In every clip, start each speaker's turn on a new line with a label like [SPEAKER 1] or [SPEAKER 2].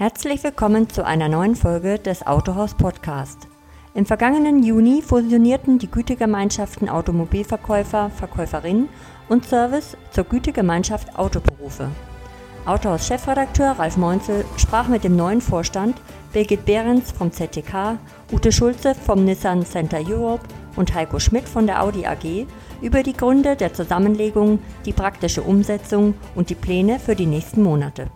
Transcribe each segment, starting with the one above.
[SPEAKER 1] Herzlich willkommen zu einer neuen Folge des Autohaus Podcast. Im vergangenen Juni fusionierten die Gütegemeinschaften Automobilverkäufer, Verkäuferinnen und Service zur Gütegemeinschaft Autoberufe. Autohaus-Chefredakteur Ralf Meunzel sprach mit dem neuen Vorstand Birgit Behrens vom ZTK, Ute Schulze vom Nissan Center Europe und Heiko Schmidt von der Audi AG über die Gründe der Zusammenlegung, die praktische Umsetzung und die Pläne für die nächsten Monate.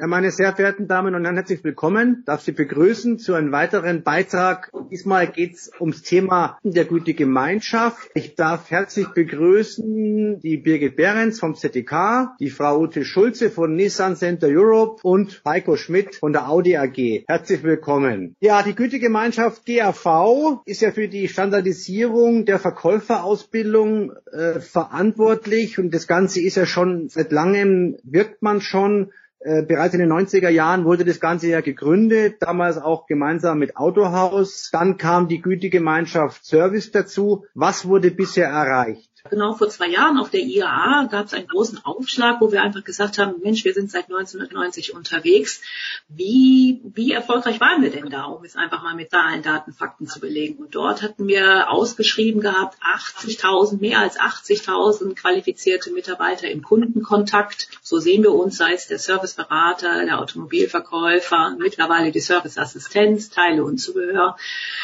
[SPEAKER 2] Ja, meine sehr verehrten Damen und Herren, herzlich willkommen. Darf Sie begrüßen zu einem weiteren Beitrag. Diesmal geht es ums Thema der Gütegemeinschaft. Ich darf herzlich begrüßen die Birgit Behrens vom ZDK, die Frau Ute Schulze von Nissan Center Europe und Heiko Schmidt von der Audi AG. Herzlich willkommen. Ja, die Gütegemeinschaft GAV ist ja für die Standardisierung der Verkäuferausbildung äh, verantwortlich und das Ganze ist ja schon seit langem wirkt man schon äh, bereits in den 90er Jahren wurde das Ganze ja gegründet, damals auch gemeinsam mit Autohaus. Dann kam die Gütegemeinschaft Service dazu. Was wurde bisher erreicht?
[SPEAKER 3] Genau vor zwei Jahren auf der IAA gab es einen großen Aufschlag, wo wir einfach gesagt haben, Mensch, wir sind seit 1990 unterwegs. Wie, wie erfolgreich waren wir denn da, um es einfach mal mit Zahlen, Daten, Fakten zu belegen? Und dort hatten wir ausgeschrieben gehabt, 80.000, mehr als 80.000 qualifizierte Mitarbeiter im Kundenkontakt. So sehen wir uns, sei es der Serviceberater, der Automobilverkäufer, mittlerweile die Serviceassistenz, Teile und Zubehör,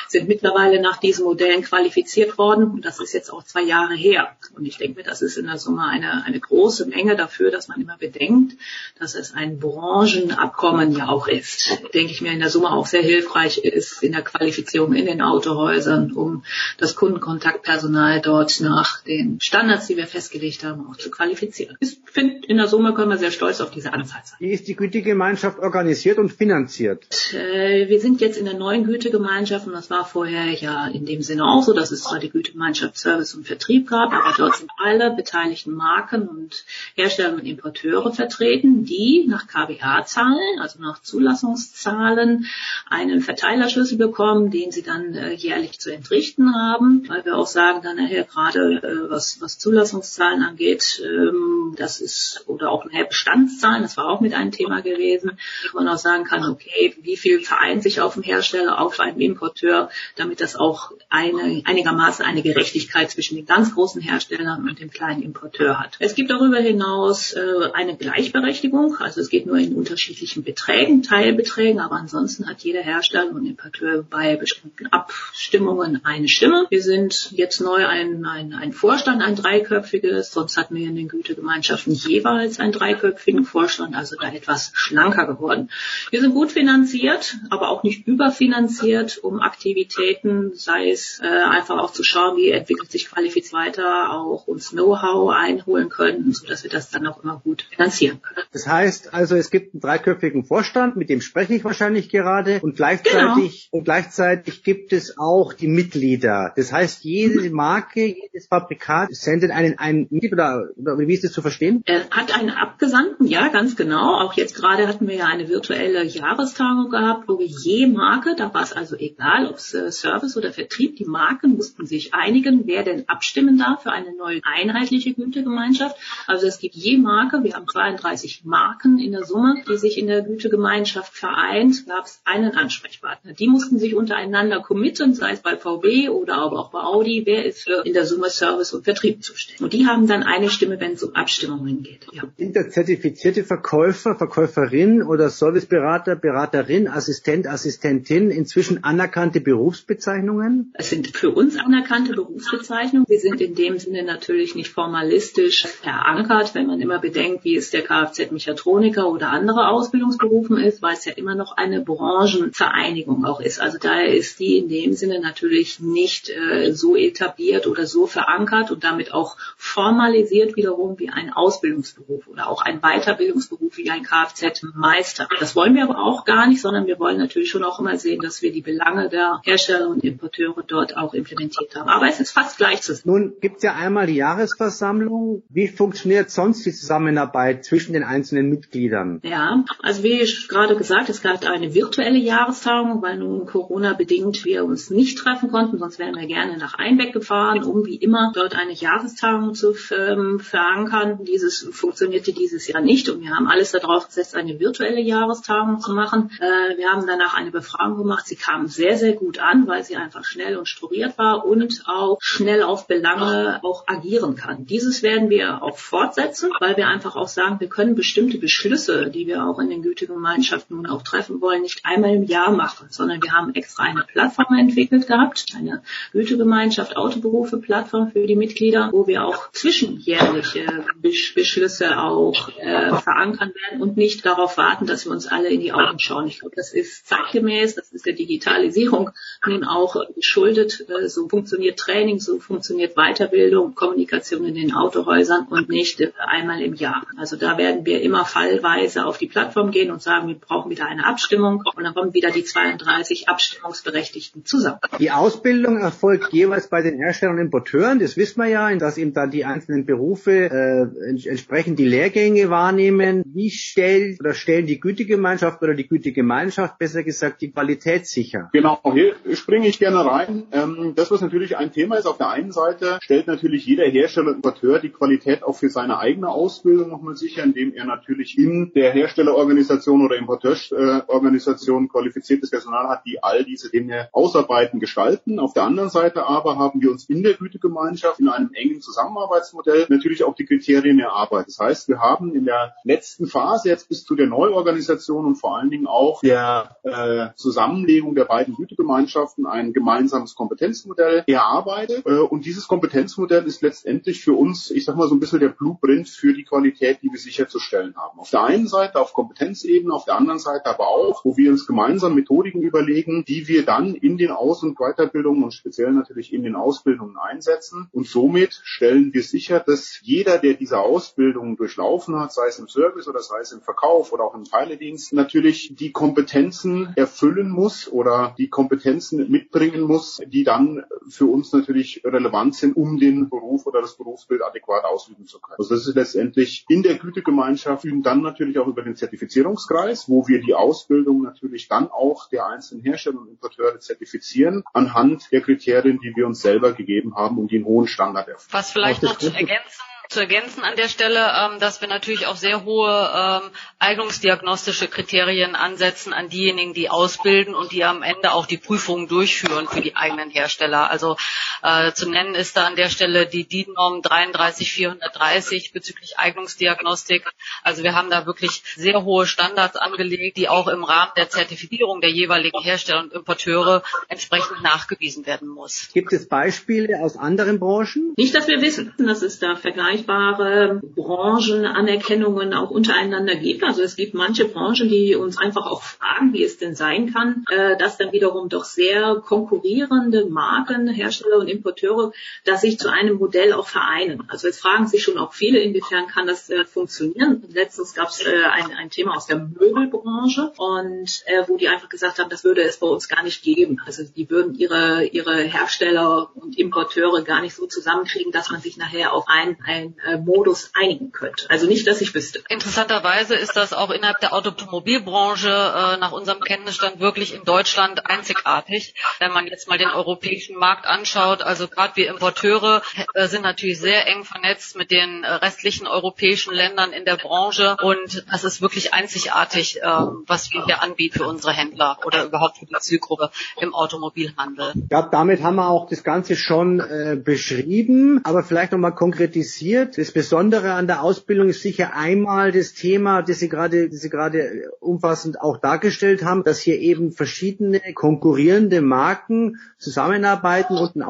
[SPEAKER 3] sind mittlerweile nach diesen Modellen qualifiziert worden. Und das ist jetzt auch zwei Jahre her. Und ich denke mir, das ist in der Summe eine, eine große Menge dafür, dass man immer bedenkt, dass es ein Branchenabkommen ja auch ist. Denke ich mir in der Summe auch sehr hilfreich ist in der Qualifizierung in den Autohäusern, um das Kundenkontaktpersonal dort nach den Standards, die wir festgelegt haben, auch zu qualifizieren. Ich finde, in der Summe können wir sehr stolz auf diese Anzahl sein.
[SPEAKER 2] Wie ist die Gütegemeinschaft organisiert und finanziert?
[SPEAKER 3] Äh, wir sind jetzt in der neuen Gütegemeinschaft und das war vorher ja in dem Sinne auch so, dass es zwar die Gütegemeinschaft Service und Vertrieb gab, aber dort sind alle beteiligten Marken und Hersteller und Importeure vertreten, die nach KBA-Zahlen, also nach Zulassungszahlen, einen Verteilerschlüssel bekommen, den sie dann äh, jährlich zu entrichten haben, weil wir auch sagen dann nachher gerade, äh, was, was Zulassungszahlen angeht, ähm, das ist, oder auch nachher Bestandszahlen, das war auch mit einem Thema gewesen, wo man auch sagen kann, okay, wie viel vereint sich auf dem Hersteller, auf einem Importeur, damit das auch eine, einigermaßen eine Gerechtigkeit zwischen den ganz großen Herstellern und dem kleinen Importeur hat. Es gibt darüber hinaus äh, eine Gleichberechtigung, also es geht nur in unterschiedlichen Beträgen, Teilbeträgen, aber ansonsten hat jeder Hersteller und Importeur bei bestimmten Abstimmungen eine Stimme. Wir sind jetzt neu ein, ein, ein Vorstand, ein dreiköpfiges, sonst hatten wir in den Gütegemeinschaften jeweils einen dreiköpfigen Vorstand, also da etwas schlanker geworden. Wir sind gut finanziert, aber auch nicht überfinanziert, um Aktivitäten, sei es äh, einfach auch zu schauen, wie entwickelt sich Qualifiz weiter, auch uns Know-how einholen können, sodass wir das dann auch immer gut finanzieren können.
[SPEAKER 2] Das heißt also, es gibt einen dreiköpfigen Vorstand, mit dem spreche ich wahrscheinlich gerade und gleichzeitig, genau. und gleichzeitig gibt es auch die Mitglieder. Das heißt, jede Marke, jedes Fabrikat sendet einen, einen oder, oder wie ist das zu verstehen?
[SPEAKER 3] Er hat einen Abgesandten, ja, ganz genau. Auch jetzt gerade hatten wir ja eine virtuelle Jahrestagung gehabt, wo wir je Marke, da war es also egal, ob es äh, Service oder Vertrieb, die Marken mussten sich einigen, wer denn abstimmen darf für eine neue einheitliche Gütegemeinschaft. Also es gibt je Marke, wir haben 32 Marken in der Summe, die sich in der Gütegemeinschaft vereint, gab es einen Ansprechpartner. Die mussten sich untereinander committen, sei es bei VW oder aber auch bei Audi, wer ist für in der Summe Service und Vertrieb zuständig. Und die haben dann eine Stimme, wenn es um Abstimmungen geht.
[SPEAKER 2] Ja. Sind da zertifizierte Verkäufer, Verkäuferin oder Serviceberater, Beraterin, Assistent, Assistentin inzwischen anerkannte Berufsbezeichnungen?
[SPEAKER 3] Es sind für uns anerkannte Berufsbezeichnungen. Wir sind in dem dem Sinne natürlich nicht formalistisch verankert, wenn man immer bedenkt, wie es der Kfz-Mechatroniker oder andere Ausbildungsberufen ist, weil es ja immer noch eine Branchenvereinigung auch ist. Also daher ist die in dem Sinne natürlich nicht äh, so etabliert oder so verankert und damit auch formalisiert wiederum wie ein Ausbildungsberuf oder auch ein Weiterbildungsberuf wie ein Kfz-Meister. Das wollen wir aber auch gar nicht, sondern wir wollen natürlich schon auch immer sehen, dass wir die Belange der Hersteller und Importeure dort auch implementiert haben. Aber es ist fast gleich zu sehen.
[SPEAKER 2] Nun ja einmal die Jahresversammlung. Wie funktioniert sonst die Zusammenarbeit zwischen den einzelnen Mitgliedern?
[SPEAKER 3] Ja, also wie gerade gesagt, es gab eine virtuelle Jahrestagung, weil nun Corona bedingt wir uns nicht treffen konnten, sonst wären wir gerne nach Einbeck gefahren, um wie immer dort eine Jahrestagung zu ähm, verankern. Dieses funktionierte dieses Jahr nicht und wir haben alles darauf gesetzt, eine virtuelle Jahrestagung zu machen. Äh, wir haben danach eine Befragung gemacht. Sie kam sehr, sehr gut an, weil sie einfach schnell und strukturiert war und auch schnell auf Belange auch agieren kann. Dieses werden wir auch fortsetzen, weil wir einfach auch sagen, wir können bestimmte Beschlüsse, die wir auch in den Gütegemeinschaften nun auch treffen wollen, nicht einmal im Jahr machen, sondern wir haben extra eine Plattform entwickelt gehabt, eine Gütegemeinschaft Autoberufe Plattform für die Mitglieder, wo wir auch zwischenjährliche Beschlüsse auch äh, verankern werden und nicht darauf warten, dass wir uns alle in die Augen schauen. Ich glaube, das ist zeitgemäß, das ist der Digitalisierung nun auch geschuldet. Äh, so funktioniert Training, so funktioniert Weiterbildung, Kommunikation in den Autohäusern und nicht einmal im Jahr. Also da werden wir immer fallweise auf die Plattform gehen und sagen, wir brauchen wieder eine Abstimmung und dann kommen wieder die 32 Abstimmungsberechtigten zusammen.
[SPEAKER 2] Die Ausbildung erfolgt jeweils bei den Herstellern und Importeuren. Das wissen wir ja, dass eben da die einzelnen Berufe äh, entsprechend die Lehrgänge wahrnehmen. Wie stellt oder stellen die Gütegemeinschaft oder die Gütegemeinschaft besser gesagt die Qualität sicher?
[SPEAKER 4] Genau, hier springe ich gerne rein. Ähm, das, was natürlich ein Thema ist, auf der einen Seite stellt natürlich jeder Hersteller und Importeur die Qualität auch für seine eigene Ausbildung nochmal sicher, indem er natürlich in der Herstellerorganisation oder Importeurorganisation qualifiziertes Personal hat, die all diese Dinge ausarbeiten, gestalten. Auf der anderen Seite aber haben wir uns in der Gütegemeinschaft in einem engen Zusammenarbeitsmodell natürlich auch die Kriterien erarbeitet. Das heißt, wir haben in der letzten Phase jetzt bis zu der Neuorganisation und vor allen Dingen auch der äh, Zusammenlegung der beiden Gütegemeinschaften ein gemeinsames Kompetenzmodell erarbeitet. Äh, und dieses Kompetenzmodell ist letztendlich für uns, ich sag mal so ein bisschen der Blueprint für die Qualität, die wir sicherzustellen haben. Auf der einen Seite auf Kompetenzebene, auf der anderen Seite aber auch, wo wir uns gemeinsam Methodiken überlegen, die wir dann in den Aus- und Weiterbildungen und speziell natürlich in den Ausbildungen einsetzen. Und somit stellen wir sicher, dass jeder, der diese Ausbildung durchlaufen hat, sei es im Service oder sei es im Verkauf oder auch im Teiledienst, natürlich die Kompetenzen erfüllen muss oder die Kompetenzen mitbringen muss, die dann für uns natürlich relevant sind, um den Beruf oder das Berufsbild adäquat ausüben zu können. Also das ist letztendlich in der Gütegemeinschaft und dann natürlich auch über den Zertifizierungskreis, wo wir die Ausbildung natürlich dann auch der einzelnen Hersteller und Importeure zertifizieren anhand der Kriterien, die wir uns selber gegeben haben und die einen hohen Standard erfüllen.
[SPEAKER 5] Was vielleicht noch zu ergänzen zu ergänzen an der Stelle, ähm, dass wir natürlich auch sehr hohe ähm, eignungsdiagnostische Kriterien ansetzen an diejenigen, die ausbilden und die am Ende auch die Prüfungen durchführen für die eigenen Hersteller. Also äh, zu nennen ist da an der Stelle die DIN-Norm 33430 bezüglich Eignungsdiagnostik. Also wir haben da wirklich sehr hohe Standards angelegt, die auch im Rahmen der Zertifizierung der jeweiligen Hersteller und Importeure entsprechend nachgewiesen werden muss.
[SPEAKER 2] Gibt es Beispiele aus anderen Branchen?
[SPEAKER 3] Nicht, dass wir wissen, dass es da vergleiche vergleichbare Branchenanerkennungen auch untereinander gibt. Also es gibt manche Branchen, die uns einfach auch fragen, wie es denn sein kann, äh, dass dann wiederum doch sehr konkurrierende Marken, Hersteller und Importeure, dass sich zu einem Modell auch vereinen. Also es fragen sich schon auch viele, inwiefern kann das äh, funktionieren. Letztens gab es äh, ein, ein Thema aus der Möbelbranche und wo die einfach gesagt haben, das würde es bei uns gar nicht geben. Also die würden ihre, ihre Hersteller und Importeure gar nicht so zusammenkriegen, dass man sich nachher auf ein, ein einen äh, Modus einigen könnte. Also nicht, dass ich wüsste.
[SPEAKER 5] Interessanterweise ist das auch innerhalb der Automobilbranche äh, nach unserem Kenntnisstand wirklich in Deutschland einzigartig. Wenn man jetzt mal den europäischen Markt anschaut, also gerade wir Importeure äh, sind natürlich sehr eng vernetzt mit den äh, restlichen europäischen Ländern in der Branche und das ist wirklich einzigartig, äh, was wir hier anbieten für unsere Händler oder überhaupt für die Zielgruppe im Automobilhandel.
[SPEAKER 2] Ja, damit haben wir auch das Ganze schon äh, beschrieben, aber vielleicht nochmal konkretisiert passiert. Das Besondere an der Ausbildung ist sicher einmal das Thema, das Sie gerade, das Sie gerade umfassend auch dargestellt haben, dass hier eben verschiedene konkurrierende Marken zusammenarbeiten und ein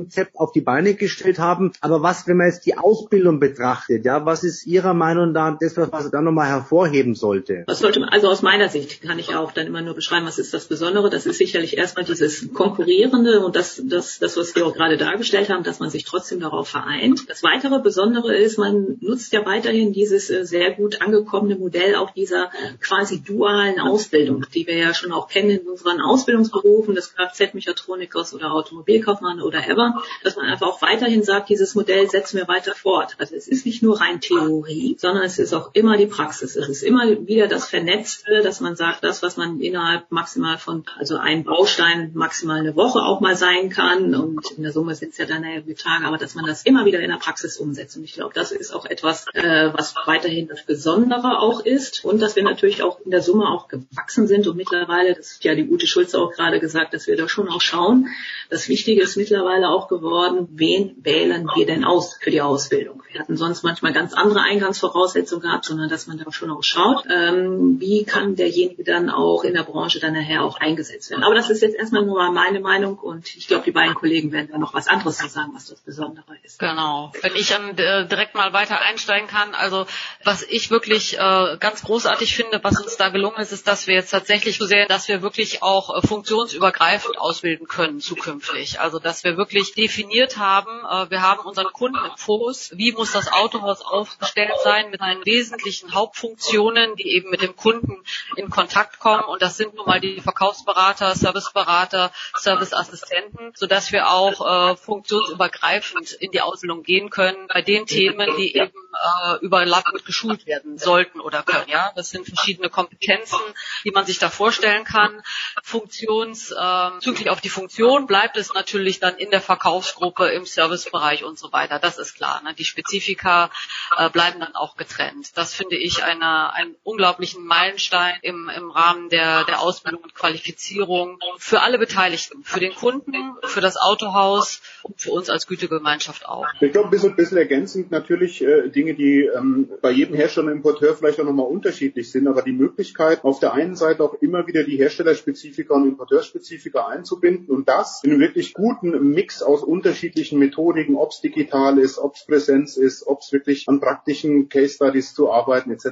[SPEAKER 2] Ausbildungskonzept auf die Beine gestellt haben. Aber was, wenn man jetzt die Ausbildung betrachtet, ja, was ist Ihrer Meinung nach das, was man da nochmal hervorheben sollte?
[SPEAKER 3] Was sollte also aus meiner Sicht kann ich auch dann immer nur beschreiben, was ist das Besondere. Das ist sicherlich erstmal dieses Konkurrierende und das, das, das, was wir auch gerade dargestellt haben, dass man sich trotzdem darauf vereint. Das weitere Besondere ist, man nutzt ja weiterhin dieses äh, sehr gut angekommene Modell auch dieser quasi dualen Ausbildung, die wir ja schon auch kennen in unseren Ausbildungsberufen des Kfz-Mechatronikers oder Automobilkaufmann oder ever. Dass man einfach auch weiterhin sagt, dieses Modell setzen wir weiter fort. Also es ist nicht nur rein Theorie, sondern es ist auch immer die Praxis. Es ist immer wieder das Vernetzte, dass man sagt, das, was man innerhalb maximal von, also ein Baustein maximal eine Woche auch mal sein kann und in der Summe sind es ja dann ja Tage, aber dass man das immer wieder in der Praxis umsetzt. Und ich glaube, das ist auch etwas, äh, was weiterhin das Besondere auch ist und dass wir natürlich auch in der Summe auch gewachsen sind und mittlerweile, das hat ja die Ute Schulze auch gerade gesagt, dass wir da schon auch schauen. Das Wichtige ist mittlerweile auch geworden, wen wählen wir denn aus für die Ausbildung? Wir hatten sonst manchmal ganz andere Eingangsvoraussetzungen gehabt, sondern dass man da schon auch schaut, ähm, wie kann derjenige dann auch in der Branche dann nachher auch eingesetzt werden. Aber das ist jetzt erstmal nur mal meine Meinung und ich glaube, die beiden Kollegen werden da noch was anderes zu sagen, was das Besondere ist.
[SPEAKER 5] Genau. Wenn ich dann äh, direkt mal weiter einsteigen kann, also was ich wirklich äh, ganz großartig finde, was uns da gelungen ist, ist, dass wir jetzt tatsächlich so sehen, dass wir wirklich auch äh, funktionsübergreifend ausbilden können zukünftig. Also dass wir wirklich definiert haben, äh, wir haben unseren Kunden im Fokus, wie muss das Autohaus aufgestellt sein mit seinen wesentlichen Hauptfunktionen, die eben mit dem Kunden in Kontakt kommen. Und das sind nun mal die Verkaufsberater, Serviceberater, Serviceassistenten, sodass wir auch äh, funktionsübergreifend in die Ausbildung gehen können bei den Themen, die eben äh, überlappend geschult werden sollten oder können. Ja, das sind verschiedene Kompetenzen, die man sich da vorstellen kann. Funktions, äh, züglich auf die Funktion bleibt es natürlich dann in der Verkaufsgruppe, im Servicebereich und so weiter. Das ist klar. Ne? Die Spezifika äh, bleiben dann auch getrennt. Das finde ich eine, einen unglaublichen Meilenstein im, im Rahmen der, der Ausbildung und Qualifizierung für alle Beteiligten, für den Kunden, für das Autohaus und für uns als Gütegemeinschaft auch.
[SPEAKER 4] Ich glaube, ein bisschen, bisschen ergänzend natürlich äh, Dinge, die ähm, bei jedem Hersteller und Importeur vielleicht auch nochmal unterschiedlich sind, aber die Möglichkeit, auf der einen Seite auch immer wieder die Herstellerspezifika und Importeurspezifika einzubinden und das in einem wirklich guten Mix aus unterschiedlichen Methodiken, ob es digital ist, ob es Präsenz ist, ob es wirklich an praktischen Case Studies zu arbeiten etc.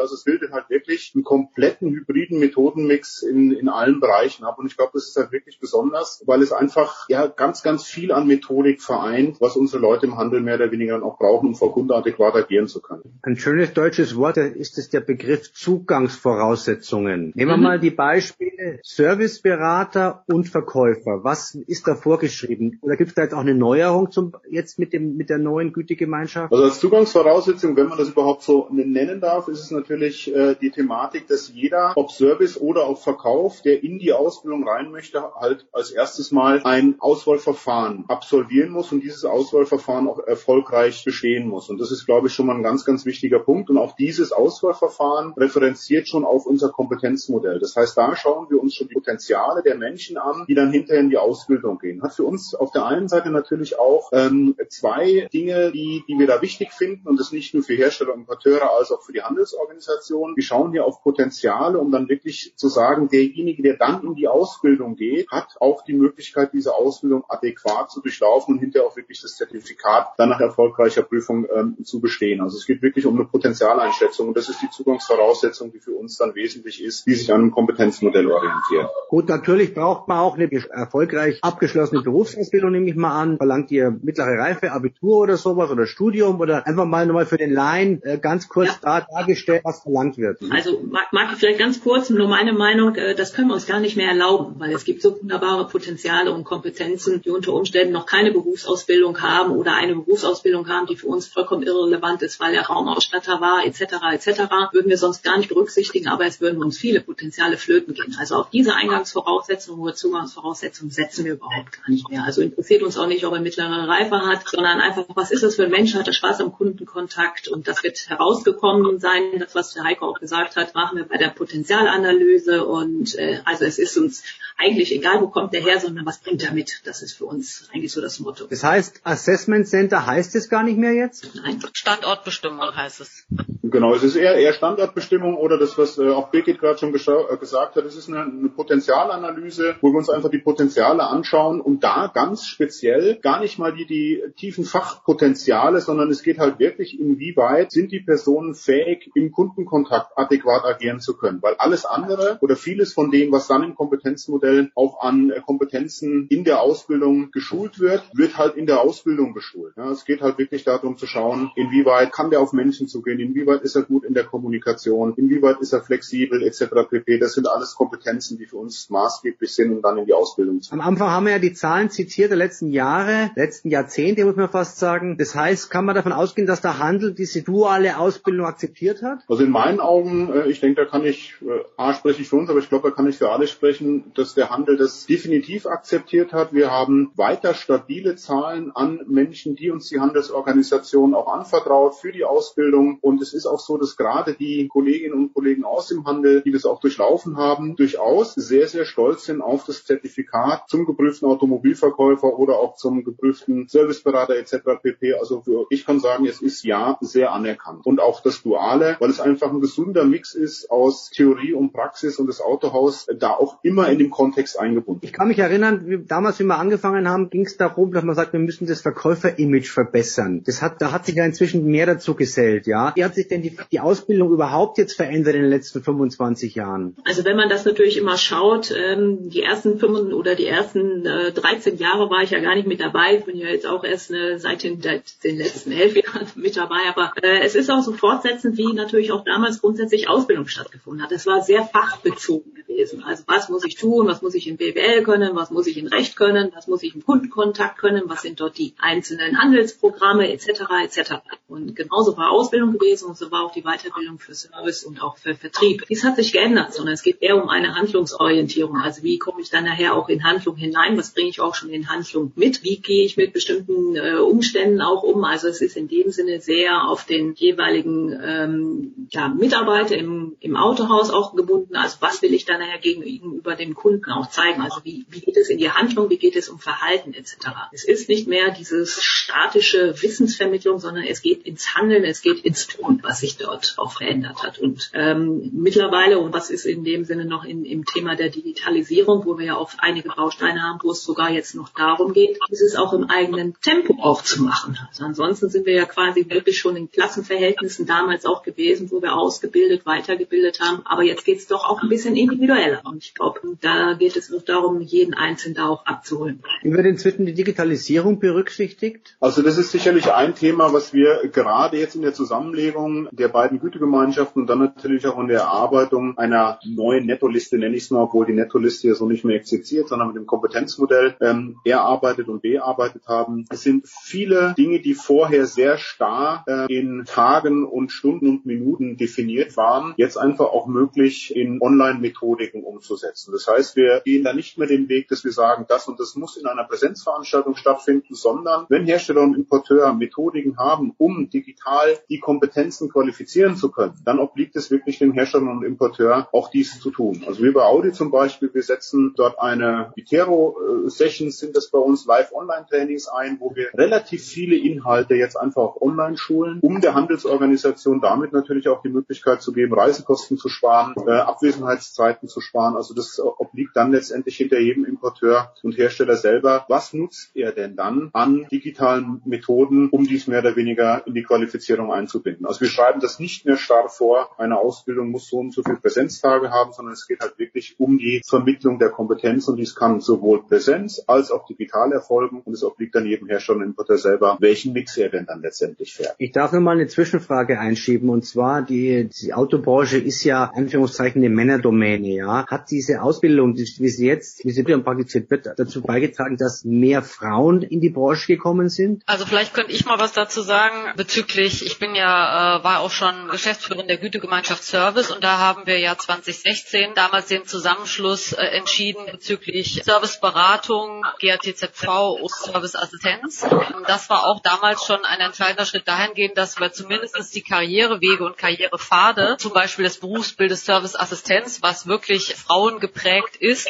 [SPEAKER 4] Also es bildet halt wirklich einen kompletten hybriden Methodenmix in, in allen Bereichen ab und ich glaube, das ist halt wirklich besonders, weil es einfach ja ganz, ganz viel an Methodik vereint, was unsere Leute im Handel mehr oder weniger dann auch brauchen, um vor Kunde adäquat agieren zu können.
[SPEAKER 2] Ein schönes deutsches Wort ist es der Begriff Zugangsvoraussetzungen. Nehmen wir mhm. mal die Beispiele Serviceberater und Verkäufer. Was ist da vorgeschrieben? Oder gibt es da jetzt auch eine Neuerung zum, jetzt mit dem, mit der neuen Gütegemeinschaft?
[SPEAKER 4] Also als Zugangsvoraussetzung, wenn man das überhaupt so nennen darf, ist es natürlich äh, die Thematik, dass jeder, ob Service oder auch Verkauf, der in die Ausbildung rein möchte, halt als erstes mal ein Auswahlverfahren absolvieren muss und dieses Auswahlverfahren auch erfolgreich bestehen muss. Und das ist, glaube ich, schon mal ein ganz, ganz wichtiger Punkt. Und auch dieses Auswahlverfahren referenziert schon auf unser Kompetenzmodell. Das heißt, da schauen wir uns schon die Potenziale der Menschen an, die dann hinterher in die Ausbildung gehen. Hat für uns auf der einen Seite natürlich auch ähm, zwei Dinge, die, die wir da wichtig finden und das nicht nur für Hersteller und Importeure als auch für die Handelsorganisationen. Wir schauen hier auf Potenziale, um dann wirklich zu sagen, derjenige, der dann in die Ausbildung geht, hat auch die Möglichkeit, diese Ausbildung adäquat zu durchlaufen und hinterher auch wirklich das Zertifikat dann nach erfolgreicher Prüfung ähm, zu bestehen. Also es geht wirklich um eine Potenzialeinschätzung und das ist die Zugangsvoraussetzung, die für uns dann wesentlich ist, die sich an einem Kompetenzmodell orientiert.
[SPEAKER 2] Gut, natürlich braucht man auch eine erfolgreich abgeschlossene Berufsausbildung, nehme ich mal an. Verlangt ihr mittlere Reife, Abitur oder sowas oder Studium oder einfach mal nochmal für den Laien äh, ganz kurz ja. da dargestellt, was verlangt wird.
[SPEAKER 3] Also mag, mag ich vielleicht ganz kurz nur meine Meinung, äh, das können wir uns gar nicht mehr erlauben, weil es gibt so wunderbare Potenziale und Kompetenzen, die unter Umständen noch keine Berufsausbildung haben oder eine Berufsausbildung haben, die für uns vollkommen irrelevant ist, weil er Raumausstatter war, etc. etc. würden wir sonst gar nicht berücksichtigen, aber es würden uns viele Potenziale flöten gehen. Also auf diese Eingangsvoraussetzungen oder Zugangsvoraussetzungen setzen wir überhaupt gar nicht mehr. Also interessiert uns auch nicht, ob er mittlere Reife hat, sondern einfach, was ist das für ein Mensch, hat er Spaß am Kundenkontakt und das wird herausgekommen sein, das was der Heiko auch gesagt hat, machen wir bei der Potenzialanalyse und äh, also es ist uns eigentlich egal, wo kommt der her, sondern was bringt er mit. Das ist für uns eigentlich so das Motto.
[SPEAKER 2] Das heißt, Assessment Center heißt es gar nicht mehr jetzt?
[SPEAKER 5] Nein. Standortbestimmung heißt es.
[SPEAKER 4] Genau, es ist eher, eher Standortbestimmung oder das, was äh, auch Birgit gerade schon äh, gesagt hat, es ist eine, eine Potenzialanalyse, wo wir uns einfach die Potenziale anschauen und da ganz speziell gar nicht mal die, die tiefen Fachpotenziale, sondern es geht halt wirklich, inwieweit sind die Personen fähig, im Kundenkontakt adäquat agieren zu können. Weil alles andere oder vieles von dem, was dann im Kompetenzmodell auch an äh, Kompetenzen in der Ausbildung geschult wird, wird halt in der Ausbildung geschult. Ja, es geht halt wirklich darum zu schauen, inwieweit kann der auf Menschen zugehen, inwieweit inwieweit ist er gut in der Kommunikation, inwieweit ist er flexibel etc. pp. Das sind alles Kompetenzen, die für uns maßgeblich sind, um dann in die Ausbildung zu
[SPEAKER 2] Am Anfang haben wir ja die Zahlen zitiert der letzten Jahre, letzten Jahrzehnte, muss man fast sagen. Das heißt, kann man davon ausgehen, dass der Handel diese duale Ausbildung akzeptiert hat?
[SPEAKER 4] Also in meinen Augen, äh, ich denke, da kann ich, äh, A spreche ich für uns, aber ich glaube, da kann ich für alle sprechen, dass der Handel das definitiv akzeptiert hat. Wir haben weiter stabile Zahlen an Menschen, die uns die Handelsorganisation auch anvertraut für die Ausbildung. Und es ist auch so, dass gerade die Kolleginnen und Kollegen aus dem Handel, die das auch durchlaufen haben, durchaus sehr, sehr stolz sind auf das Zertifikat zum geprüften Automobilverkäufer oder auch zum geprüften Serviceberater etc. pp. Also für, ich kann sagen, es ist ja sehr anerkannt. Und auch das Duale, weil es einfach ein gesunder Mix ist aus Theorie und Praxis und das Autohaus da auch immer in dem Kontext eingebunden.
[SPEAKER 2] Ich kann mich erinnern, wie, damals, wie wir angefangen haben, ging es darum, dass man sagt, wir müssen das Verkäuferimage verbessern. Das hat, da hat sich ja inzwischen mehr dazu gesellt, ja. Wie hat sich denn die, die Ausbildung überhaupt jetzt verändert in den letzten 25 Jahren?
[SPEAKER 3] Also wenn man das natürlich immer schaut, ähm, die ersten fünf oder die ersten äh, 13 Jahre war ich ja gar nicht mit dabei. Ich bin ja jetzt auch erst äh, seit den, den letzten elf Jahren mit dabei. Aber äh, es ist auch so fortsetzend, wie natürlich auch damals grundsätzlich Ausbildung stattgefunden hat. Es war sehr fachbezogen gewesen. Also was muss ich tun, was muss ich in BWL können, was muss ich in Recht können, was muss ich im Kundenkontakt können, was sind dort die einzelnen Handelsprogramme etc. etc. Und genauso war Ausbildung gewesen und so war auch die Weiterbildung für Service und auch für Vertrieb. Dies hat sich geändert, sondern es geht eher um eine Handlungsorientierung. Also wie komme ich dann nachher auch in Handlung hinein? Was bringe ich auch schon in Handlung mit? Wie gehe ich mit bestimmten äh, Umständen auch um? Also es ist in dem Sinne sehr auf den jeweiligen ähm, ja, Mitarbeiter im, im Autohaus auch gebunden. Also was will ich dann nachher gegenüber dem Kunden auch zeigen? Also wie, wie geht es in die Handlung? Wie geht es um Verhalten etc.? Es ist nicht mehr dieses statische Wissensvermittlung, sondern es geht ins Handeln, es geht ins Tun, was sich dort auch verändert hat. Und ähm, mittlerweile, und was ist in dem Sinne noch in, im Thema der Digitalisierung, wo wir ja auch einige Bausteine haben, wo es sogar jetzt noch darum geht, ist es auch im eigenen Tempo auch zu machen. Also ansonsten sind wir ja quasi wirklich schon in Klassenverhältnissen damals auch gewesen, wo wir ausgebildet, weitergebildet haben. Aber jetzt geht es doch auch ein bisschen individueller. Und ich glaube, da geht es noch darum, jeden Einzelnen da auch abzuholen.
[SPEAKER 2] Wie wird inzwischen die Digitalisierung berücksichtigt?
[SPEAKER 4] Also das ist sicherlich ein Thema, was wir gerade jetzt in der Zusammenlegung der beiden Gütegemeinschaften und dann natürlich auch in der Erarbeitung einer neuen Nettoliste, nenne ich es mal, obwohl die Nettoliste ja so nicht mehr existiert, sondern mit dem Kompetenzmodell ähm, erarbeitet und bearbeitet haben. Es sind viele Dinge, die vorher sehr starr äh, in Tagen und Stunden und Minuten definiert waren, jetzt einfach auch möglich in Online-Methodiken umzusetzen. Das heißt, wir gehen da nicht mehr den Weg, dass wir sagen, das und das muss in einer Präsenzveranstaltung stattfinden, sondern wenn Hersteller und Importeur Methodiken haben, um digital die Kompetenzen qualifizieren zu können, dann obliegt es wirklich den Herstellern und Importeur, auch dies zu tun. Also wie bei Audi zum Beispiel, wir setzen dort eine Vitero-Sessions, sind das bei uns Live-Online-Trainings ein, wo wir relativ viele Inhalte jetzt einfach online schulen, um der Handelsorganisation damit natürlich auch die Möglichkeit zu geben, Reisekosten zu sparen, äh, Abwesenheitszeiten zu sparen. Also das obliegt dann letztendlich hinter jedem Importeur und Hersteller selber. Was nutzt er denn dann an digitalen Methoden, um dies mehr oder weniger in die Qualifizierung einzubinden? Also wir schreiben das nicht mehr starr vor, eine Ausbildung muss so und so viele Präsenztage haben, sondern es geht halt wirklich um die Vermittlung der Kompetenz und dies kann sowohl Präsenz als auch digital erfolgen und es obliegt dann jedem Hersteller und Importeur selber, welchen Mix er denn dann letztendlich fährt.
[SPEAKER 2] Ich darf nur mal eine Zwischenfrage einschieben und zwar die, die Autobranche ist ja Anführungszeichen eine Männerdomäne, ja. Hat diese Ausbildung, wie sie jetzt, wie sie praktiziert wird, dazu beigetragen, dass mehr Frauen in die Branche gekommen sind?
[SPEAKER 5] Also vielleicht könnte ich mal was dazu sagen bezüglich, ich bin ja, äh, war auch schon Geschäftsführerin der Gütegemeinschaft Service und da haben wir ja 2016 damals den Zusammenschluss äh, entschieden bezüglich Serviceberatung, GATZV und Serviceassistenz. Das war auch damals schon ein entscheidender Schritt dahingehend, dass wir zumindest die Karrierewege und Karrierepfade, zum Beispiel des Berufsbildes Serviceassistenz, was wirklich frauengeprägt ist,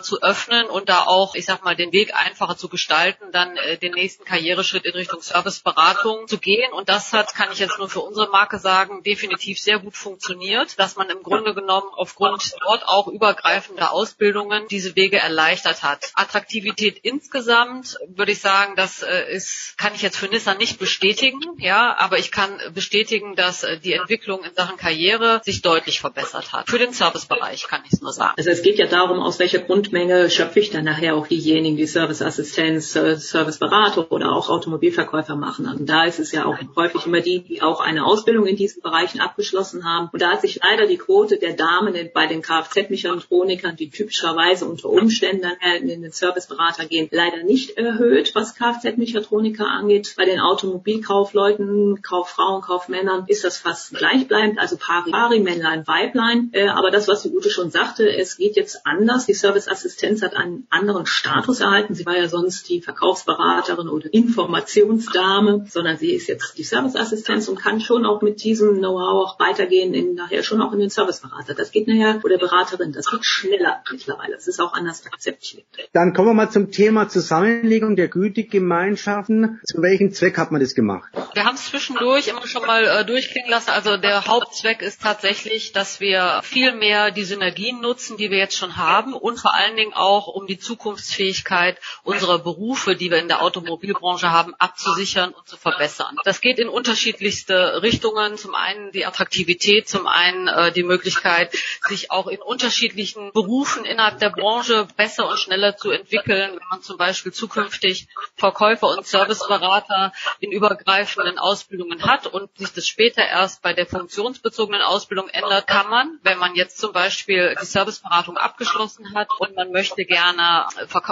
[SPEAKER 5] zu öffnen und da auch, ich sag mal, den Weg einfacher zu gestalten, dann äh, den nächsten Karriereschritt in Richtung Serviceberatung zu gehen. Und das hat, kann ich jetzt nur für unsere Marke sagen, definitiv sehr gut funktioniert, dass man im Grunde genommen aufgrund dort auch übergreifender Ausbildungen diese Wege erleichtert hat. Attraktivität insgesamt würde ich sagen, das äh, ist, kann ich jetzt für Nissan nicht bestätigen, ja, aber ich kann bestätigen, dass äh, die Entwicklung in Sachen Karriere sich deutlich verbessert hat. Für den Servicebereich kann ich es nur sagen.
[SPEAKER 3] Also es geht ja darum, aus welcher Grundmenge schöpfe ich dann nachher auch diejenigen, die Serviceassistenz, Serviceberater oder auch Automobilverkäufer machen. Und da ist es ja auch häufig immer die, die auch eine Ausbildung in diesen Bereichen abgeschlossen haben. Und da hat sich leider die Quote der Damen bei den Kfz-Mechatronikern, die typischerweise unter Umständen in den Serviceberater gehen, leider nicht erhöht, was Kfz-Mechatroniker angeht. Bei den Automobilkaufleuten, Kauffrauen, Kaufmännern ist das fast gleichbleibend, also pari pari, Männlein, Weiblein. Äh, aber das, was die Ute schon sagte, es geht jetzt anders. Die Serviceassistenz hat einen anderen Status erhalten. Sie war ja sonst die Verkaufsberaterin oder Informationsdame, sondern sie ist jetzt die Serviceassistenz und kann schon auch mit diesem Know-how auch weitergehen in nachher schon auch in den Serviceberater. Das geht nachher oder Beraterin, das geht schneller mittlerweile. Das ist auch anders akzeptiert.
[SPEAKER 2] Dann kommen wir mal zum Thema Zusammenlegung der Gütegemeinschaften. Zu welchem Zweck hat man das gemacht?
[SPEAKER 5] Wir haben es zwischendurch immer schon mal äh, durchklingen lassen. Also der Hauptzweck ist tatsächlich, dass wir viel mehr die Synergien nutzen, die wir jetzt schon haben und vor allen Dingen auch um die Zukunftsfähigkeit unserer Berufe, die wir in der Automobilbranche haben, abzusichern und zu verbessern. Das geht in unterschiedlichste Richtungen. Zum einen die Attraktivität, zum einen äh, die Möglichkeit, sich auch in unterschiedlichen Berufen innerhalb der Branche besser und schneller zu entwickeln. Wenn man zum Beispiel zukünftig Verkäufer und Serviceberater in übergreifenden Ausbildungen hat und sich das später erst bei der funktionsbezogenen Ausbildung ändert, kann man, wenn man jetzt zum Beispiel die Serviceberatung abgeschlossen hat und man möchte gerne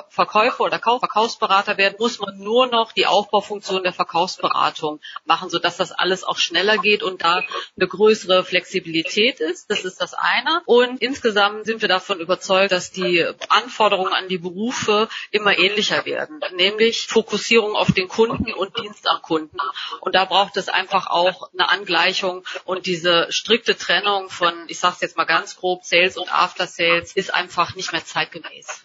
[SPEAKER 5] Verkäufer oder Verkaufsberater werden, muss man nur noch die Aufbaufunktion der Verkaufsberatung machen, sodass das alles auch schneller geht und da eine größere Flexibilität ist. Das ist das eine. Und insgesamt sind wir davon überzeugt, dass die Anforderungen an die Berufe immer ähnlicher werden, nämlich Fokussierung auf den Kunden und Dienst am Kunden. Und da braucht es einfach auch eine Angleichung und diese strikte Trennung von, ich sage es jetzt mal ganz grob, Sales und After Sales ist einfach nicht mehr zeitgemäß.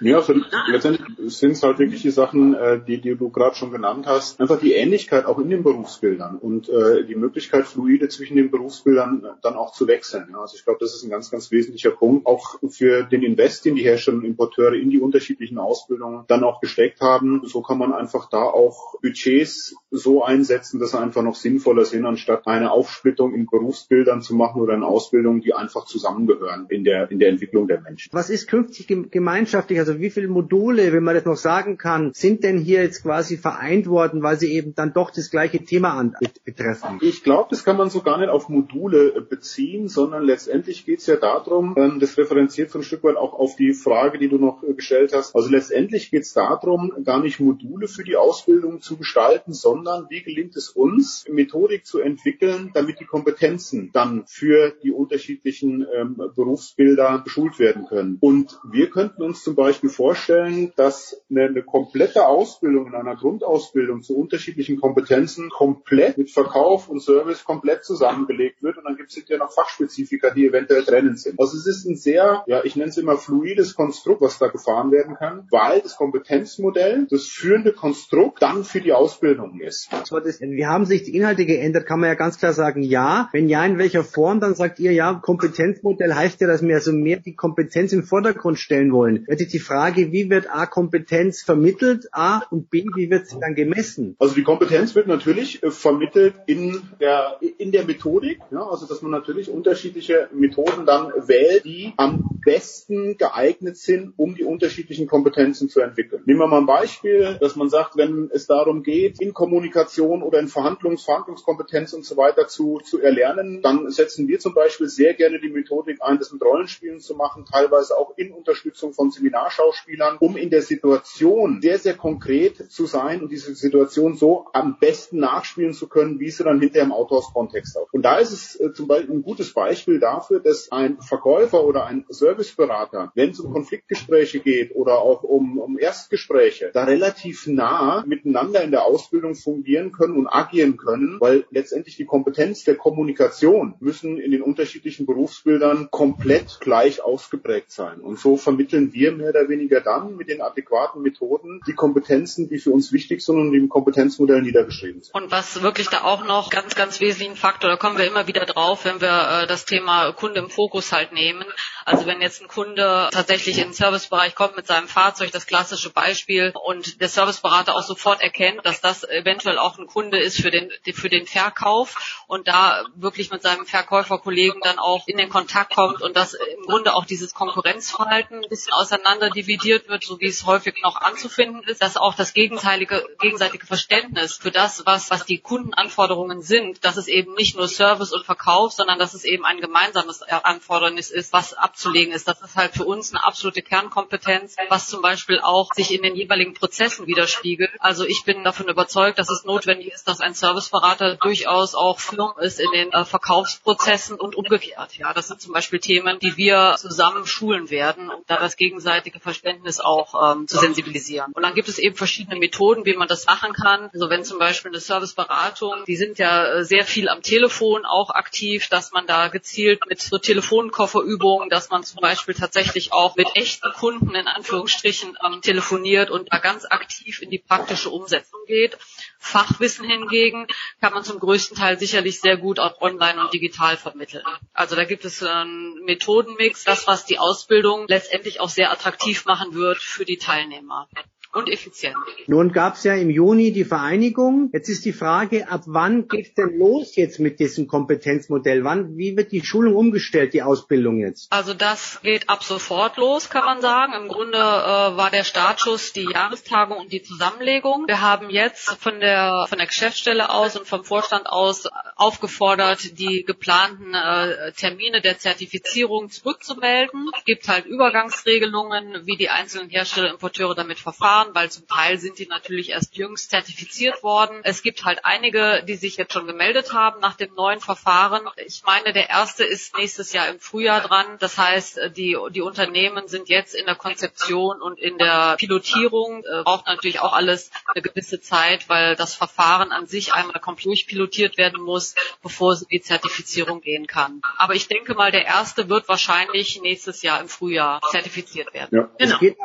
[SPEAKER 4] Ja, also letztendlich sind es halt wirklich die Sachen, äh, die, die du gerade schon genannt hast, einfach die Ähnlichkeit auch in den Berufsbildern und äh, die Möglichkeit, fluide zwischen den Berufsbildern dann auch zu wechseln. Also ich glaube, das ist ein ganz, ganz wesentlicher Punkt, auch für den Invest, den die Hersteller und Importeure in die unterschiedlichen Ausbildungen dann auch gesteckt haben. So kann man einfach da auch Budgets so einsetzen, dass sie einfach noch sinnvoller sind, anstatt eine Aufsplittung in Berufsbildern zu machen oder in Ausbildungen, die einfach zusammengehören in der, in der Entwicklung der Menschen.
[SPEAKER 2] Was ist künftig gemeinschaftlich? Also wie viele Module, wenn man das noch sagen kann, sind denn hier jetzt quasi vereint worden, weil sie eben dann doch das gleiche Thema betreffen?
[SPEAKER 4] Ich glaube, das kann man so gar nicht auf Module äh, beziehen, sondern letztendlich geht es ja darum, ähm, das referenziert so ein Stück weit auch auf die Frage, die du noch äh, gestellt hast. Also letztendlich geht es darum, gar nicht Module für die Ausbildung zu gestalten, sondern wie gelingt es uns, Methodik zu entwickeln, damit die Kompetenzen dann für die unterschiedlichen ähm, Berufsbilder geschult werden können. Und wir könnten uns zum Beispiel vorstellen, dass eine, eine komplette Ausbildung in einer Grundausbildung zu unterschiedlichen Kompetenzen komplett mit Verkauf und Service komplett zusammengelegt wird und dann gibt es ja noch Fachspezifika, die eventuell trennend sind. Also es ist ein sehr, ja, ich nenne es immer fluides Konstrukt, was da gefahren werden kann, weil das Kompetenzmodell das führende Konstrukt dann für die Ausbildung ist.
[SPEAKER 2] Wie haben sich die Inhalte geändert? Kann man ja ganz klar sagen, ja. Wenn ja, in welcher Form? Dann sagt ihr, ja, Kompetenzmodell heißt ja, dass wir also mehr die Kompetenz im Vordergrund stellen wollen. Jetzt ist die Frage, wie wird A Kompetenz vermittelt, A und B, wie wird sie dann gemessen?
[SPEAKER 4] Also die Kompetenz wird natürlich äh, vermittelt in der, in der Methodik, ja, also dass man natürlich unterschiedliche Methoden dann wählt, die am besten geeignet sind, um die unterschiedlichen Kompetenzen zu entwickeln. Nehmen wir mal ein Beispiel, dass man sagt, wenn es darum geht, in Kommunikation oder in Verhandlungs, Verhandlungskompetenz und so weiter zu, zu erlernen, dann setzen wir zum Beispiel sehr gerne die Methodik ein, das mit Rollenspielen zu machen, teilweise auch in Unterstützung von Seminarschauspielern, um in der Situation sehr, sehr konkret zu sein und diese Situation so am besten nachspielen zu können, wie sie dann hinterher im Autohaus-Kontext auch. Und da ist es äh, zum Beispiel ein gutes Beispiel dafür, dass ein Verkäufer oder ein Serviceberater, wenn es um Konfliktgespräche geht oder auch um, um Erstgespräche, da relativ nah miteinander in der Ausbildung fungieren können und agieren können, weil letztendlich die Kompetenz der Kommunikation müssen in den unterschiedlichen Berufsbildern komplett gleich ausgeprägt sein. Und so vermitteln wir mehr oder weniger dann mit den adäquaten Methoden die Kompetenzen, die für uns wichtig sind und im Kompetenzmodell niedergeschrieben sind.
[SPEAKER 5] Und was wirklich da auch noch ganz, ganz wesentlichen Faktor, da kommen wir immer wieder drauf, wenn wir äh, das Thema Kunde im Fokus halt nehmen. Also wenn jetzt ein Kunde tatsächlich in den Servicebereich kommt mit seinem Fahrzeug, das klassische Beispiel, und der Serviceberater auch sofort erkennt, dass das eventuell auch ein Kunde ist für den, für den Verkauf und da wirklich mit seinem Verkäuferkollegen dann auch in den Kontakt kommt und dass im Grunde auch dieses Konkurrenzverhalten ein bisschen auseinander dividiert wird, so wie es häufig noch anzufinden ist, dass auch das gegenteilige, gegenseitige Verständnis für das, was, was die Kundenanforderungen sind, dass es eben nicht nur Service und Verkauf, sondern dass es eben ein gemeinsames Anfordernis ist, was abzulegen ist. Das ist halt für uns eine absolute Kernkompetenz, was zum Beispiel auch sich in den jeweiligen Prozessen widerspiegelt. Also ich bin davon überzeugt, dass es notwendig ist, dass ein Serviceberater durchaus auch firm ist in den äh, Verkaufsprozessen und umgekehrt. Ja, das sind zum Beispiel Themen, die wir zusammen schulen werden, um da das gegenseitige Verständnis auch ähm, zu sensibilisieren. Und dann gibt es eben verschiedene Methoden, wie man das machen kann. Also wenn zum Beispiel eine Serviceberatung, die sind ja äh, sehr viel am Telefon auch aktiv, dass man da gezielt mit so Telefonkofferübungen, dass man zum Beispiel tatsächlich auch mit echten Kunden in Anführungsstrichen ähm, telefoniert und da ganz aktiv in die praktische Umsetzung geht. Fachwissen hingegen kann man zum größten Teil sicherlich sehr gut auch online und digital vermitteln. Also da gibt es einen Methodenmix, das was die Ausbildung letztendlich auch sehr attraktiv machen wird für die Teilnehmer und effizient.
[SPEAKER 2] Nun gab es ja im Juni die Vereinigung. Jetzt ist die Frage, ab wann geht's denn los jetzt mit diesem Kompetenzmodell? Wann, wie wird die Schulung umgestellt, die Ausbildung jetzt?
[SPEAKER 5] Also das geht ab sofort los, kann man sagen. Im Grunde äh, war der Startschuss die Jahrestagung und die Zusammenlegung. Wir haben jetzt von der von der Geschäftsstelle aus und vom Vorstand aus aufgefordert, die geplanten äh, Termine der Zertifizierung zurückzumelden. Es gibt halt Übergangsregelungen, wie die einzelnen Hersteller, Importeure damit verfahren Verfahren, weil zum Teil sind die natürlich erst jüngst zertifiziert worden. Es gibt halt einige, die sich jetzt schon gemeldet haben nach dem neuen Verfahren. Ich meine, der erste ist nächstes Jahr im Frühjahr dran. Das heißt, die, die Unternehmen sind jetzt in der Konzeption und in der Pilotierung. Äh, braucht natürlich auch alles eine gewisse Zeit, weil das Verfahren an sich einmal komplett durchpilotiert werden muss, bevor es in die Zertifizierung gehen kann. Aber ich denke mal, der erste wird wahrscheinlich nächstes Jahr im Frühjahr zertifiziert werden.
[SPEAKER 2] Ja. Genau. Es, geht,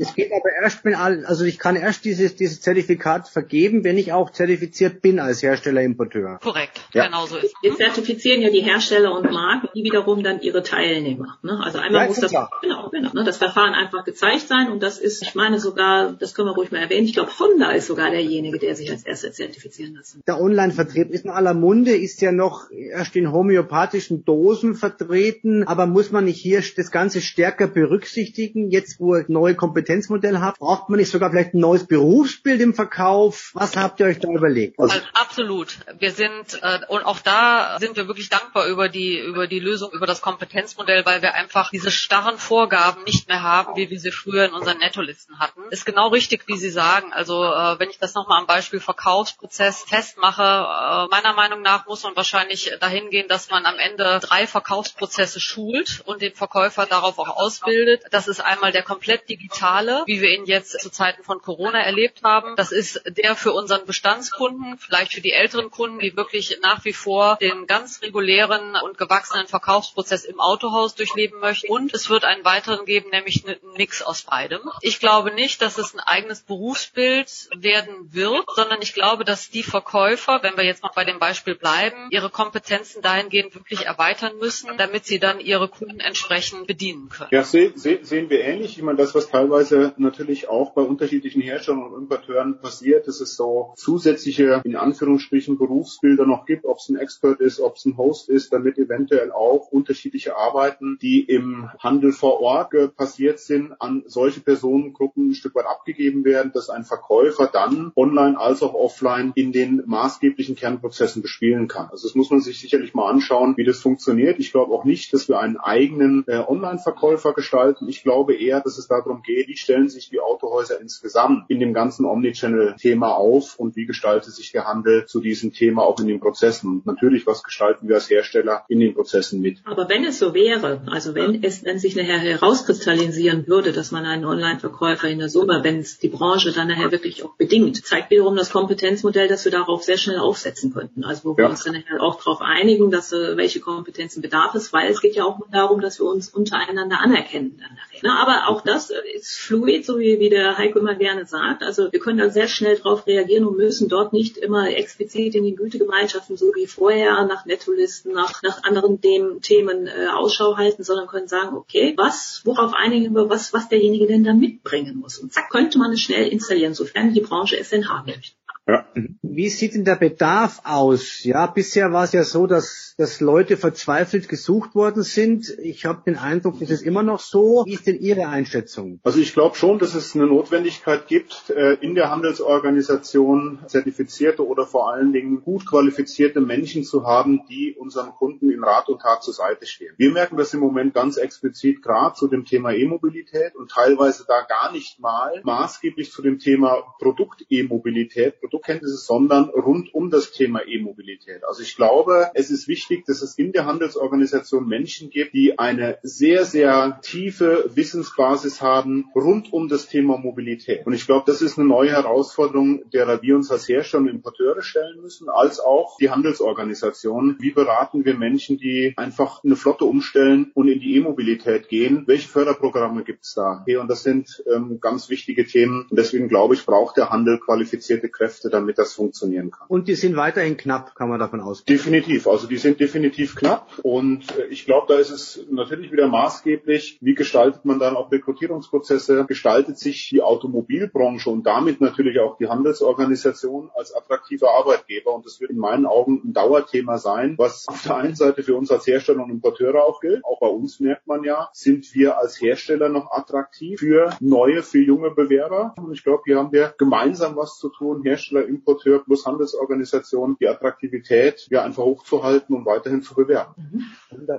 [SPEAKER 2] es geht aber erst, wenn alle also ich kann erst dieses, dieses Zertifikat vergeben, wenn ich auch zertifiziert bin als Hersteller-Importeur.
[SPEAKER 5] Korrekt, ja. genau so ist.
[SPEAKER 3] Wir zertifizieren ja die Hersteller und Marken, die wiederum dann ihre Teilnehmer. Ne? Also einmal ja, muss das, genau, genau, ne? das Verfahren einfach gezeigt sein und das ist, ich meine sogar, das können wir ruhig mal erwähnen, ich glaube Honda ist sogar derjenige, der sich als erster zertifizieren lassen.
[SPEAKER 2] Der Online-Vertrieb ist in aller Munde, ist ja noch erst in homöopathischen Dosen vertreten, aber muss man nicht hier das Ganze stärker berücksichtigen, jetzt wo ihr neue Kompetenzmodell habt, braucht man nicht sogar vielleicht ein neues Berufsbild im Verkauf? Was habt ihr euch da überlegt?
[SPEAKER 5] Also, absolut. Wir sind äh, und auch da sind wir wirklich dankbar über die über die Lösung über das Kompetenzmodell, weil wir einfach diese starren Vorgaben nicht mehr haben, wie wir sie früher in unseren Nettolisten hatten. Ist genau richtig, wie Sie sagen. Also äh, wenn ich das nochmal am Beispiel Verkaufsprozess festmache, äh, meiner Meinung nach muss man wahrscheinlich dahin gehen, dass man am Ende drei Verkaufsprozesse schult und den Verkäufer darauf auch ausbildet. Das ist einmal der komplett digitale, wie wir ihn jetzt zu Zeiten von Corona erlebt haben. Das ist der für unseren Bestandskunden, vielleicht für die älteren Kunden, die wirklich nach wie vor den ganz regulären und gewachsenen Verkaufsprozess im Autohaus durchleben möchten. Und es wird einen weiteren geben, nämlich einen Mix aus beidem. Ich glaube nicht, dass es ein eigenes Berufsbild werden wird, sondern ich glaube, dass die Verkäufer, wenn wir jetzt noch bei dem Beispiel bleiben, ihre Kompetenzen dahingehend wirklich erweitern müssen, damit sie dann ihre Kunden entsprechend bedienen können.
[SPEAKER 4] Ja, seh, seh, sehen wir ähnlich. Ich meine, das, was teilweise natürlich auch bei unterschiedlichen Herstellern und Importeuren passiert, dass es so zusätzliche, in Anführungsstrichen, Berufsbilder noch gibt, ob es ein Expert ist, ob es ein Host ist, damit eventuell auch unterschiedliche Arbeiten, die im Handel vor Ort passiert sind, an solche Personengruppen ein Stück weit abgegeben werden, dass ein Verkäufer dann online als auch offline in den maßgeblichen Kernprozessen bespielen kann. Also das muss man sich sicherlich mal anschauen, wie das funktioniert. Ich glaube auch nicht, dass wir einen eigenen äh, Online-Verkäufer gestalten. Ich glaube eher, dass es darum geht, wie stellen sich die Autohäuser insgesamt in dem ganzen Omnichannel-Thema auf und wie gestaltet sich der Handel zu diesem Thema auch in den Prozessen. Und natürlich, was gestalten wir als Hersteller in den Prozessen mit.
[SPEAKER 3] Aber wenn es so wäre, also wenn es dann sich nachher herauskristallisieren würde, dass man einen Online-Verkäufer in der Summe, wenn es die Branche dann nachher wirklich auch bedingt, zeigt wiederum das Kompetenzmodell, dass wir darauf sehr schnell aufsetzen könnten. Also wo ja. wir uns dann nachher auch darauf einigen, dass äh, welche Kompetenzen bedarf es, weil es geht ja auch darum, dass wir uns untereinander anerkennen. Na, aber auch das ist fluid, so wie, wie der Heiko immer gerne sagt. Also wir können da sehr schnell drauf reagieren und müssen dort nicht immer explizit in den Gütegemeinschaften so wie vorher nach Nettolisten, nach, nach anderen Themen, Themen äh, Ausschau halten, sondern können sagen, okay, was, worauf einigen wir, was, was derjenige denn da mitbringen muss. Und zack, könnte man es schnell installieren, sofern die Branche es denn haben möchte.
[SPEAKER 2] Ja. Wie sieht denn der Bedarf aus? Ja, bisher war es ja so, dass, dass Leute verzweifelt gesucht worden sind. Ich habe den Eindruck, das ist immer noch so. Wie ist denn Ihre Einschätzung?
[SPEAKER 4] Also ich glaube schon, dass es eine Notwendigkeit gibt, äh, in der Handelsorganisation zertifizierte oder vor allen Dingen gut qualifizierte Menschen zu haben, die unseren Kunden in Rat und Tat zur Seite stehen. Wir merken das im Moment ganz explizit gerade zu dem Thema E-Mobilität und teilweise da gar nicht mal maßgeblich zu dem Thema Produkt-E-Mobilität, Produkt Produktkenntnisse, sondern rund um das Thema E-Mobilität. Also ich glaube, es ist wichtig, dass es in der Handelsorganisation Menschen gibt, die eine sehr, sehr tiefe Wissensbasis haben rund um das Thema Mobilität. Und ich glaube, das ist eine neue Herausforderung, derer wir uns als Hersteller und Importeure stellen müssen, als auch die Handelsorganisation. Wie beraten wir Menschen, die einfach eine Flotte umstellen und in die E-Mobilität gehen? Welche Förderprogramme gibt es da? Okay, und das sind ähm, ganz wichtige Themen. Und deswegen glaube ich, braucht der Handel qualifizierte Kräfte Kräfte, damit das funktionieren kann.
[SPEAKER 2] Und die sind weiterhin knapp, kann man davon ausgehen.
[SPEAKER 4] Definitiv. Also die sind definitiv knapp. Und äh, ich glaube, da ist es natürlich wieder maßgeblich, wie gestaltet man dann auch Rekrutierungsprozesse, gestaltet sich die Automobilbranche und damit natürlich auch die Handelsorganisation als attraktiver Arbeitgeber. Und das wird in meinen Augen ein Dauerthema sein, was auf der einen Seite für uns als Hersteller und Importeure auch gilt. Auch bei uns merkt man ja, sind wir als Hersteller noch attraktiv für neue, für junge Bewerber. Und ich glaube, hier haben wir gemeinsam was zu tun, Hersteller Hersteller, Importeur plus Handelsorganisation die Attraktivität ja einfach hochzuhalten und weiterhin zu bewerben.
[SPEAKER 5] Mhm.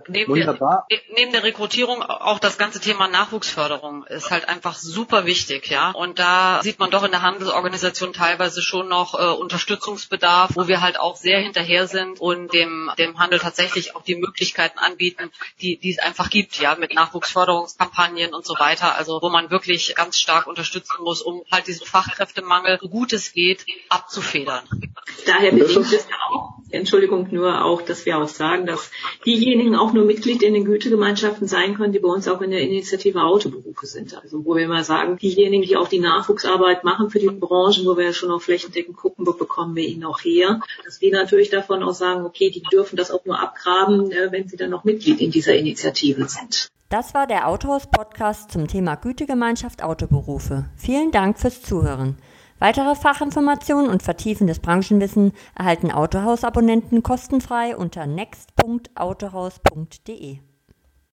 [SPEAKER 5] Neben, der, neben der Rekrutierung auch das ganze Thema Nachwuchsförderung ist halt einfach super wichtig, ja. Und da sieht man doch in der Handelsorganisation teilweise schon noch äh, Unterstützungsbedarf, wo wir halt auch sehr hinterher sind und dem, dem Handel tatsächlich auch die Möglichkeiten anbieten, die, die es einfach gibt, ja, mit Nachwuchsförderungskampagnen und so weiter. Also wo man wirklich ganz stark unterstützen muss, um halt diesen Fachkräftemangel, so gut es geht, abzufedern.
[SPEAKER 3] Daher bedingt es auch, Entschuldigung, nur auch, dass wir auch sagen, dass diejenigen auch nur Mitglied in den Gütegemeinschaften sein können, die bei uns auch in der Initiative Autoberufe sind. Also wo wir mal sagen, diejenigen, die auch die Nachwuchsarbeit machen für die Branchen, wo wir ja schon auf flächendeckend gucken, wo bekommen wir ihn auch her, dass die natürlich davon auch sagen, okay, die dürfen das auch nur abgraben, äh, wenn sie dann noch Mitglied in dieser Initiative sind.
[SPEAKER 1] Das war der Autohaus-Podcast zum Thema Gütegemeinschaft Autoberufe. Vielen Dank fürs Zuhören. Weitere Fachinformationen und vertiefendes Branchenwissen erhalten Autohaus-Abonnenten kostenfrei unter next.autohaus.de.